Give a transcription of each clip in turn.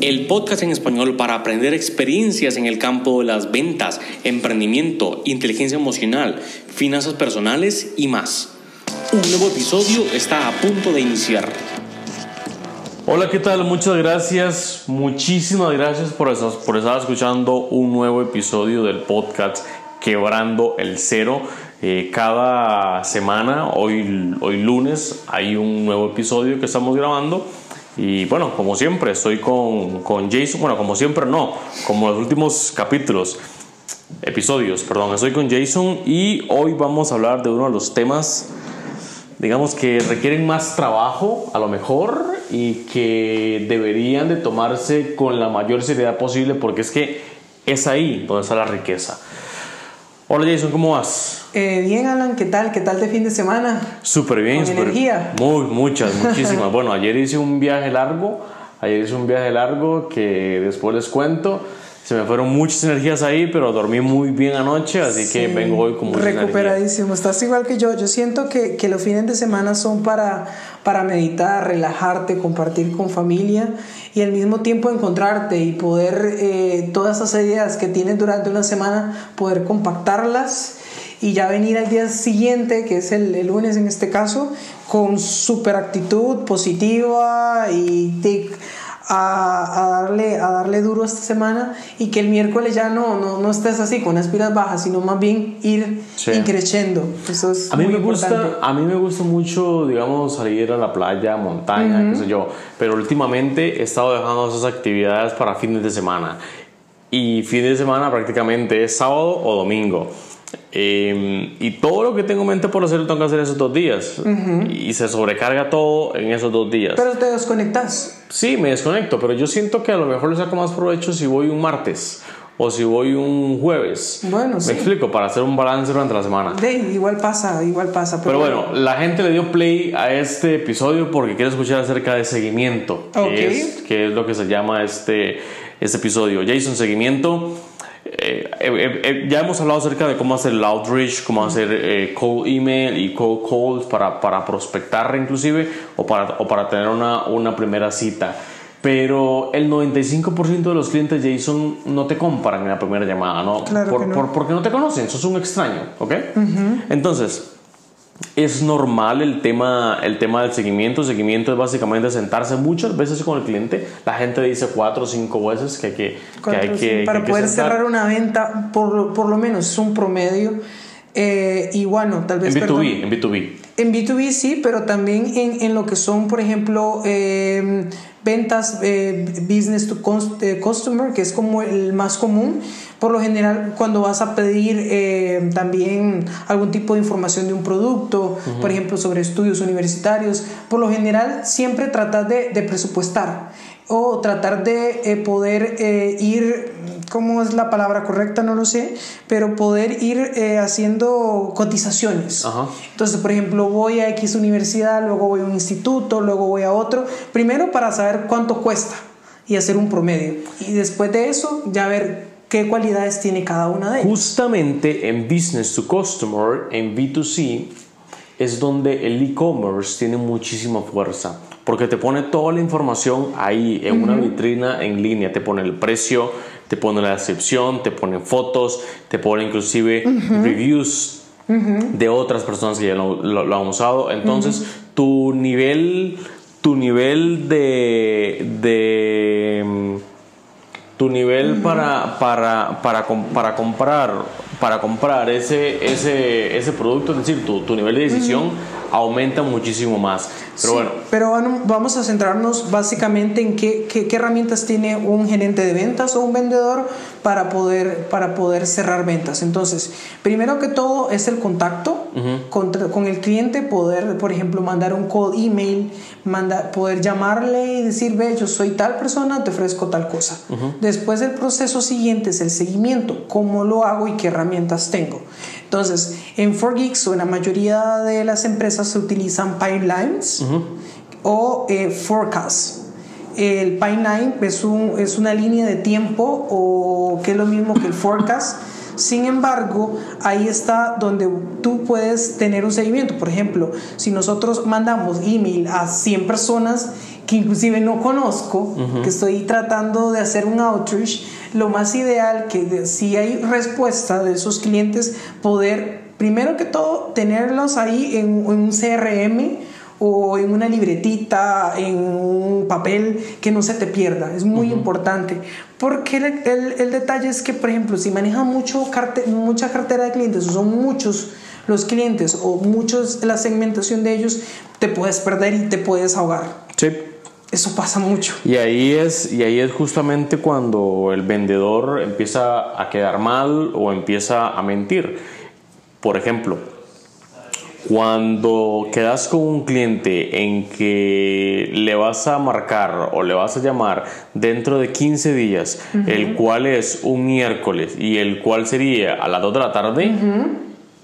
el podcast en español para aprender experiencias en el campo de las ventas, emprendimiento, inteligencia emocional, finanzas personales y más. Un nuevo episodio está a punto de iniciar. Hola, ¿qué tal? Muchas gracias, muchísimas gracias por, por estar escuchando un nuevo episodio del podcast Quebrando el Cero. Eh, cada semana, hoy, hoy lunes, hay un nuevo episodio que estamos grabando. Y bueno, como siempre, estoy con, con Jason. Bueno, como siempre, no, como los últimos capítulos, episodios, perdón, estoy con Jason y hoy vamos a hablar de uno de los temas, digamos, que requieren más trabajo, a lo mejor, y que deberían de tomarse con la mayor seriedad posible porque es que es ahí donde está la riqueza. Hola Jason, ¿cómo vas? Eh, bien, Alan, ¿qué tal? ¿Qué tal de fin de semana? Súper bien, ¿Con energía? Muy, muchas, muchísimas. bueno, ayer hice un viaje largo, ayer hice un viaje largo que después les cuento. Se me fueron muchas energías ahí, pero dormí muy bien anoche, así que vengo hoy mucha Recuperadísimo, estás igual que yo. Yo siento que, que, los fines de semana son para, para meditar, relajarte, compartir con familia y al mismo tiempo encontrarte y poder eh, todas esas ideas que tienes durante una semana, poder compactarlas y ya venir al día siguiente, que es el, el lunes en este caso, con super actitud positiva y tic a, darle, a darle duro esta semana y que el miércoles ya no, no, no estés así con espiras bajas, sino más bien ir creciendo. Eso es a mí me gusta A mí me gusta mucho, digamos, salir a la playa, montaña, qué sé yo, pero últimamente he estado dejando esas actividades para fines de semana. Y fin de semana prácticamente es sábado o domingo. Em, y todo lo que tengo en mente por hacer lo tengo que hacer esos dos días. Y se sobrecarga todo en esos dos días. Pero te desconectas. Sí, me desconecto, pero yo siento que a lo mejor le saco más provecho si voy un martes o si voy un jueves. Bueno, Me explico, para hacer un balance durante la semana. De, igual pasa, igual pasa. Pero, bueno, la gente le dio play a este episodio porque quiere escuchar acerca de seguimiento, que, es, que es lo que se llama este, este episodio. Jason, seguimiento eh, eh, eh, ya hemos hablado acerca de cómo hacer el outreach, cómo hacer cold email y cold calls para, para prospectar inclusive o para, o para tener una, una primera cita. Pero el 95% de los clientes Jason no te compran en la primera llamada, ¿no? Claro por, no. Por, porque no te conocen, sos un extraño, ¿ok? Entonces, es normal el tema, el tema del seguimiento. El seguimiento es básicamente sentarse muchas veces con el cliente. La gente dice cuatro o cinco veces que hay que, que, hay que Para poder cerrar una venta, por, por, lo menos es un promedio. Eh, y bueno, tal vez... En B2B, en B2B. En B2B sí, pero también en, en lo que son, por ejemplo, eh, ventas eh, business to eh, customer, que es como el más común. Por lo general, cuando vas a pedir eh, también algún tipo de información de un producto, por ejemplo, sobre estudios universitarios, por lo general siempre tratas de, de presupuestar o tratar de poder ir cómo es la palabra correcta, no lo sé, pero poder ir eh, haciendo cotizaciones. Entonces, por ejemplo, voy a X universidad, luego voy a un instituto, luego voy a otro, primero para saber cuánto cuesta y hacer un promedio. Y después de eso, ya ver qué cualidades tiene cada una de ellas. Justamente en Business to Customer, en B2C, es donde el e-commerce tiene muchísima fuerza porque te pone toda la información ahí en una vitrina en línea, te pone el precio, te pone la descripción, te pone fotos, te pone inclusive reviews de otras personas que ya lo, han usado. Entonces, tu nivel, tu nivel de, de tu nivel para, para, para, para, comprar para comprar ese, ese, ese producto, es decir, tu, tu nivel de decisión aumenta muchísimo más. Pero bueno. Pero vamos a centrarnos básicamente en qué, qué, herramientas tiene un gerente de ventas o un vendedor para poder, para poder cerrar ventas. Entonces, primero que todo es el contacto con, con, el cliente, poder, por ejemplo, mandar un call email, manda, poder llamarle y decir, ve, yo soy tal persona, te ofrezco tal cosa. Después el proceso siguiente es el seguimiento, cómo lo hago y qué herramientas tengo. Entonces, en 4Geeks o en la mayoría de las empresas se utilizan pipelines o eh, forecasts. El pipeline es, un, es una línea de tiempo o que es lo mismo que el forecast. Sin embargo, ahí está donde tú puedes tener un seguimiento. Por ejemplo, si nosotros mandamos email a 100 personas que inclusive no conozco, que estoy tratando de hacer un outreach, lo más ideal que si hay respuesta de esos clientes, poder, primero que todo, tenerlos ahí en, un CRM o en una libretita, en un papel, que no se te pierda. Es muy importante. Porque el, el, detalle es que, por ejemplo, si manejas mucho mucha cartera de clientes, o son muchos los clientes o muchos la segmentación de ellos, te puedes perder y te puedes ahogar. Sí. Eso pasa mucho. Y ahí es, y ahí es justamente cuando el vendedor empieza a quedar mal o empieza a mentir. Por ejemplo, cuando quedas con un cliente en que le vas a marcar o le vas a llamar dentro de 15 días, el cual es un miércoles y el cual sería a las 2 de la tarde,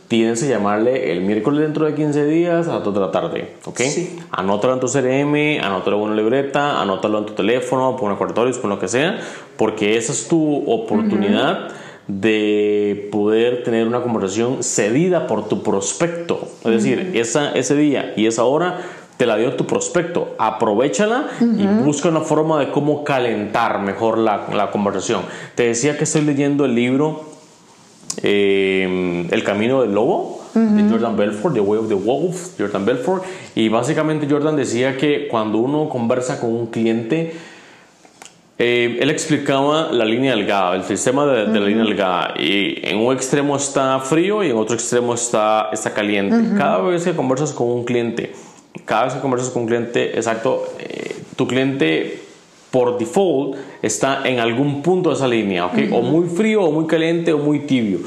tienes que llamarle el miércoles dentro de 15 días a las 2 de la tarde, ¿ok? Sí. Anótalo en tu CRM, anótalo en una libreta, anótalo en tu teléfono, pon acordatorios, pon lo que sea, porque esa es tu oportunidad de poder tener una conversación cedida por tu prospecto. Es decir, esa, ese día y esa hora te la dio tu prospecto. Aprovechala y busca una forma de cómo calentar mejor la, la conversación. Te decía que estoy leyendo el libro eh, el camino del lobo de Jordan Belfort, The Way of the Wolf, Jordan Belfort. Y básicamente Jordan decía que cuando uno conversa con un cliente, eh, él explicaba la línea delgada, el sistema de, la línea delgada. Y en un extremo está frío y en otro extremo está, está caliente. Cada vez que conversas con un cliente, cada vez que conversas con un cliente, exacto, eh, tu cliente por default está en algún punto de esa línea, ¿ok? O muy frío, o muy caliente, o muy tibio.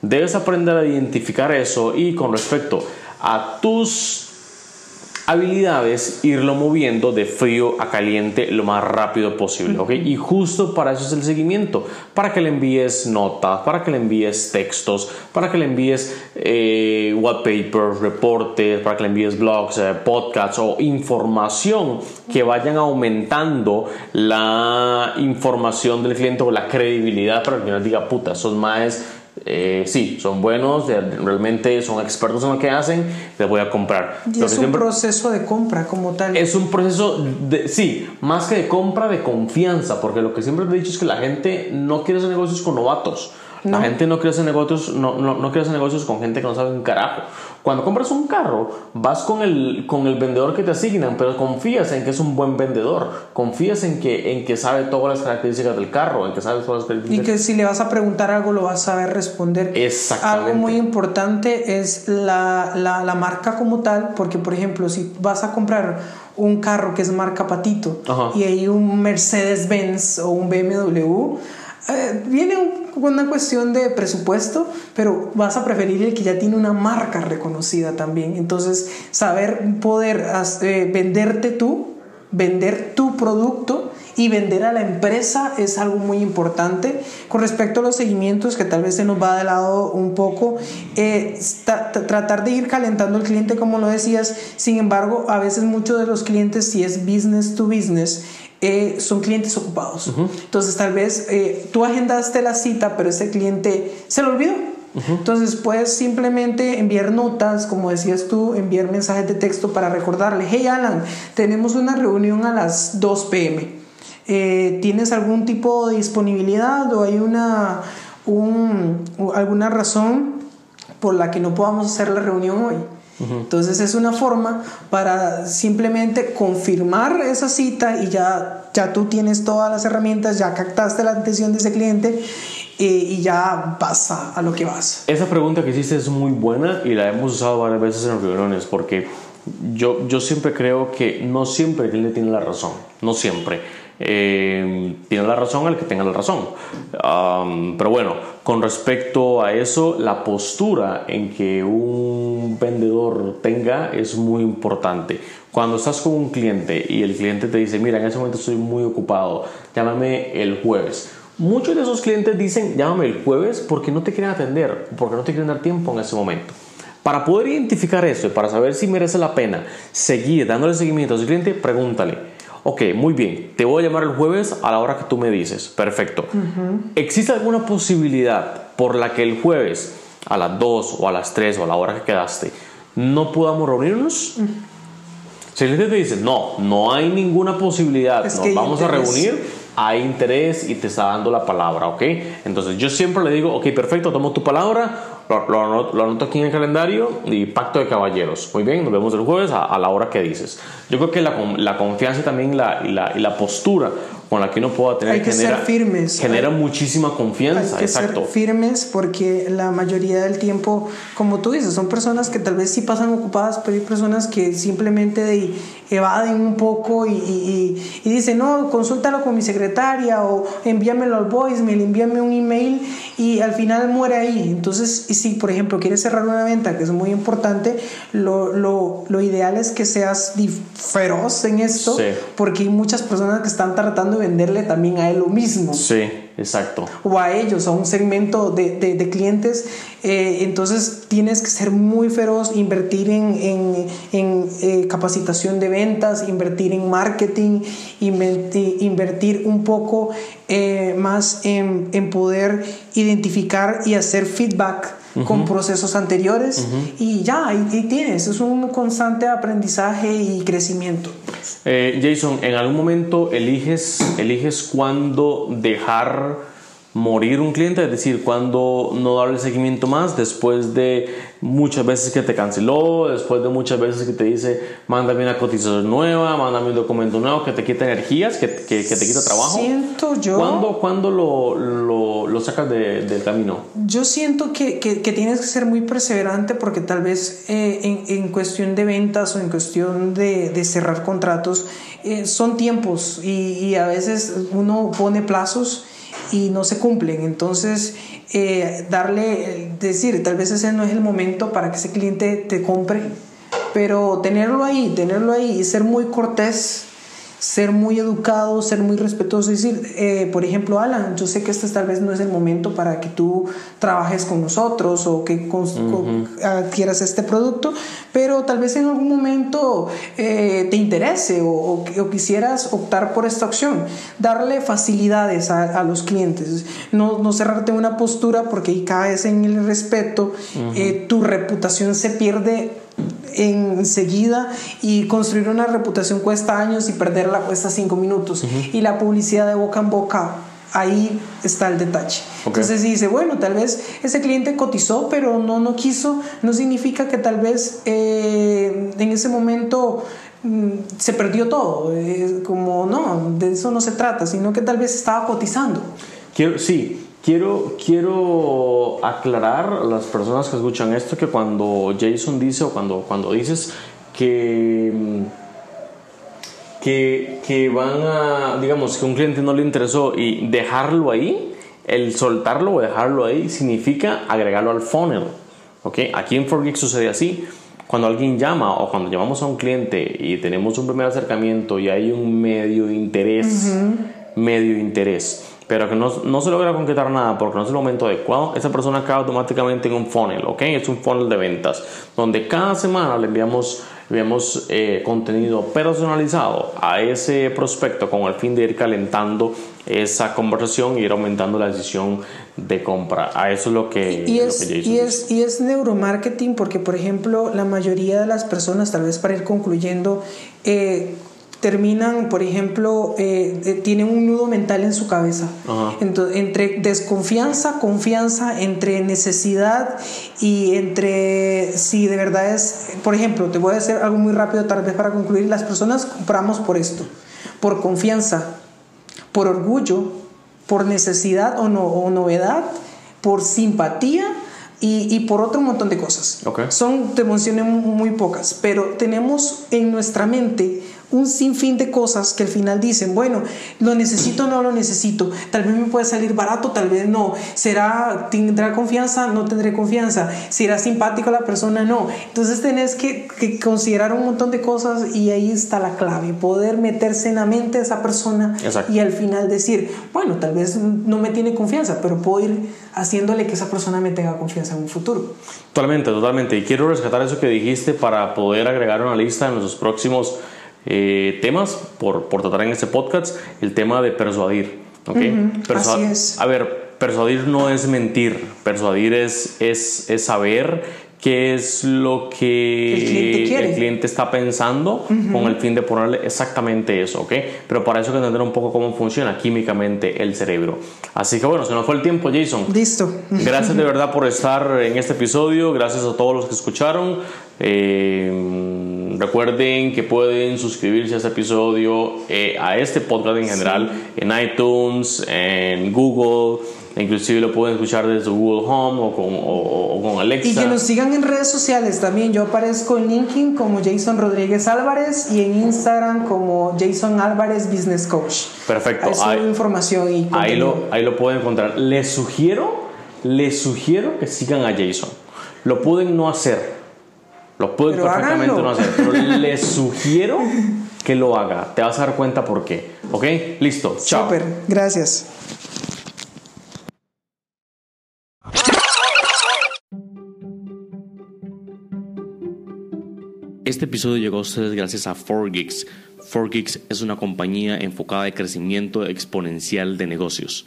Debes aprender a identificar eso y con respecto a tus habilidades irlo moviendo de frío a caliente lo más rápido posible, ¿ok? Y justo para eso es el seguimiento, para que le envíes notas, para que le envíes textos, para que le envíes eh, wallpapers, reportes, para que le envíes blogs, eh, podcasts o información que vayan aumentando la información del cliente o la credibilidad para que no diga, puta, son más eh, sí, son buenos, realmente son expertos en lo que hacen, les voy a comprar. Y es un proceso de compra como tal. Es un proceso, de, sí, más que de compra, de confianza, porque lo que siempre he dicho es que la gente no quiere hacer negocios con novatos. La gente no hacer negocios, no, no, no hacer negocios con gente que no sabe un carajo. Cuando compras un carro, vas con el, con el vendedor que te asignan, pero confías en que es un buen vendedor. Confías en que, en que sabe todas las características del carro, en que sabe todas las características. Y que si le vas a preguntar algo, lo vas a saber responder. Exactamente. Algo muy importante es la, la, la marca como tal, porque, por ejemplo, si vas a comprar un carro que es marca Patito y hay un Mercedes-Benz o un BMW, eh, viene una cuestión de presupuesto, pero vas a preferir el que ya tiene una marca reconocida también. Entonces, saber poder eh, venderte tú, vender tu producto y vender a la empresa es algo muy importante. Con respecto a los seguimientos, que tal vez se nos va de lado un poco, eh, tratar de ir calentando al cliente, como lo decías. Sin embargo, a veces muchos de los clientes, si es business to business, eh, son clientes ocupados. Entonces, tal vez eh, tú agendaste la cita, pero ese cliente se lo olvidó. Entonces puedes simplemente enviar notas, como decías tú, enviar mensajes de texto para recordarle, hey Alan, tenemos una reunión a las 2 pm. Eh, ¿Tienes algún tipo de disponibilidad o hay una, alguna razón por la que no podamos hacer la reunión hoy? Entonces es una forma para simplemente confirmar esa cita y ya, ya tú tienes todas las herramientas, ya captaste la atención de ese cliente eh, y ya vas a, lo que vas. Esa pregunta que hiciste es muy buena y la hemos usado varias veces en reuniones porque yo, yo siempre creo que no siempre el cliente tiene la razón, no siempre. Eh, tiene la razón el que tenga la razón. pero bueno, con respecto a eso, la postura en que un vendedor tenga es muy importante. Cuando estás con un cliente y el cliente te dice, mira, en ese momento estoy muy ocupado, llámame el jueves. Muchos de esos clientes dicen, llámame el jueves porque no te quieren atender, porque no te quieren dar tiempo en ese momento. Para poder identificar eso y para saber si merece la pena seguir dándole seguimiento a ese cliente, pregúntale, Ok, muy bien, te voy a llamar el jueves a la hora que tú me dices. Perfecto. ¿Existe alguna posibilidad por la que el jueves a las 2 o a las 3 o a la hora que quedaste no podamos reunirnos? Si el cliente te dice, no, no hay ninguna posibilidad, nos vamos a reunir, hay interés y te está dando la palabra, ¿ok? Entonces yo siempre le digo, ok, perfecto, tomo tu palabra, lo, anoto, aquí en el calendario y pacto de caballeros. Muy bien, nos vemos el jueves a, la hora que dices. Yo creo que la, la confianza también la, y, la, y la postura con la que uno pueda tener hay que genera, ser firmes genera muchísima confianza hay que exacto ser firmes porque la mayoría del tiempo como tú dices son personas que tal vez sí pasan ocupadas pero hay personas que simplemente evaden un poco y, y, y, dicen no consúltalo con mi secretaria o envíamelo al voicemail envíame un email y al final muere ahí. Entonces si por ejemplo quieres cerrar una venta que es muy importante lo, lo, lo ideal es que seas feroz en esto porque hay muchas personas que están tratando venderle también a él lo mismo. Sí, exacto. O a ellos, a un segmento de, de, clientes. Eh, entonces tienes que ser muy feroz, invertir en, en, en eh, capacitación de ventas, invertir en marketing, invertir, invertir un poco eh, más en, en poder identificar y hacer feedback con procesos anteriores y ya, ahí, tienes, es un constante aprendizaje y crecimiento. Eh, Jason, ¿en algún momento eliges, eliges cuándo dejar morir un cliente, es decir, cuando no darle seguimiento más después de muchas veces que te canceló, después de muchas veces que te dice, mándame una cotización nueva, mándame un documento nuevo que te quita energías, que, que, te quita trabajo. Siento yo... ¿Cuándo, cuándo lo, lo, lo, sacas de, del camino? Yo siento que, que, tienes que ser muy perseverante porque tal vez eh, en, en, cuestión de ventas o en cuestión de, de cerrar contratos, eh, son tiempos y, y a veces uno pone plazos y no se cumplen. Entonces, eh, darle, decir, tal vez ese no es el momento para que ese cliente te compre, pero tenerlo ahí, tenerlo ahí y ser muy cortés ser muy educado, ser muy respetuoso, decir, eh, por ejemplo, Alan, yo sé que este tal vez no es el momento para que tú trabajes con nosotros o que adquieras este producto, pero tal vez en algún momento eh, te interese o, quisieras optar por esta opción, darle facilidades a, los clientes, no, no, cerrarte una postura porque ahí caes en el respeto, eh, tu reputación se pierde enseguida y construir una reputación cuesta años y perderla cuesta cinco minutos. Y la publicidad de boca en boca ahí está el detalle. Entonces dice, bueno, tal vez ese cliente cotizó, pero no, no quiso, no significa que tal vez eh, en ese momento mm, se perdió todo. como no, de eso no se trata, sino que tal vez estaba cotizando. Quiero, sí, Quiero, quiero aclarar a las personas que escuchan esto que cuando Jason dice o cuando, cuando dices que, mm, que, que van a, digamos, que un cliente no le interesó y dejarlo ahí, el soltarlo o dejarlo ahí significa agregarlo al funnel. ¿okay? Aquí en Forgeek sucede así. Cuando alguien llama o cuando llamamos a un cliente y tenemos un primer acercamiento y hay un medio interés, medio interés pero que no, no, se logra concretar nada porque no es el momento adecuado, esa persona cae automáticamente en un funnel, ¿ok? Es un funnel de ventas, donde cada semana le enviamos, enviamos eh, contenido personalizado a ese prospecto con el fin de ir calentando esa conversación y ir aumentando la decisión de compra. A eso es lo que, y es, y es, y es neuromarketing porque, por ejemplo, la mayoría de las personas, tal vez para ir concluyendo, eh, terminan, por ejemplo, eh, eh, tienen un nudo mental en su cabeza. Entonces, entre desconfianza, confianza, entre necesidad y entre si de verdad es, por ejemplo, te voy a decir algo muy rápido tal vez para concluir, las personas compramos por esto, por confianza, por orgullo, por necesidad o, no, o novedad, por simpatía y, y, por otro montón de cosas. Son, te mencioné muy pocas, pero tenemos en nuestra mente un sinfín de cosas que al final dicen, bueno, lo necesito o no lo necesito, tal vez me puede salir barato, tal vez no, será, tendrá confianza, no tendré confianza, será simpático la persona, no. Entonces tenés que, considerar un montón de cosas y ahí está la clave, poder meterse en la mente de esa persona y al final decir, bueno, tal vez no me tiene confianza, pero puedo ir haciéndole que esa persona me tenga confianza en un futuro. Totalmente, totalmente. Y quiero rescatar eso que dijiste para poder agregar una lista en los próximos eh, temas por, por, tratar en este podcast, el tema de persuadir. ¿okay? Así es. A ver, persuadir no es mentir, persuadir es, es, es saber qué es lo que el cliente, está pensando con el fin de ponerle exactamente eso, ¿ok? Pero para eso hay que entender un poco cómo funciona químicamente el cerebro. Así que bueno, se nos fue el tiempo, Jason. Listo. Gracias de verdad por estar en este episodio, gracias a todos los que escucharon. Eh, recuerden que pueden suscribirse a este episodio, eh, a este podcast en general, en iTunes, en Google Inclusive lo pueden escuchar desde Google Home o con, o, con, Alexa. Y que nos sigan en redes sociales también. Yo aparezco en LinkedIn como Jason Rodríguez Álvarez y en Instagram como Jason Álvarez Business Coach. Perfecto. Ahí información y ahí lo, ahí lo pueden encontrar. Les sugiero, les sugiero que sigan a Jason. Lo pueden no hacer. Lo pueden perfectamente no hacer. Pero les sugiero que lo haga. Te vas a dar cuenta por qué. ¿Ok? Listo. Chao. Super. Gracias. Este episodio llegó a ustedes gracias a 4Geeks. 4Geeks es una compañía enfocada en crecimiento exponencial de negocios.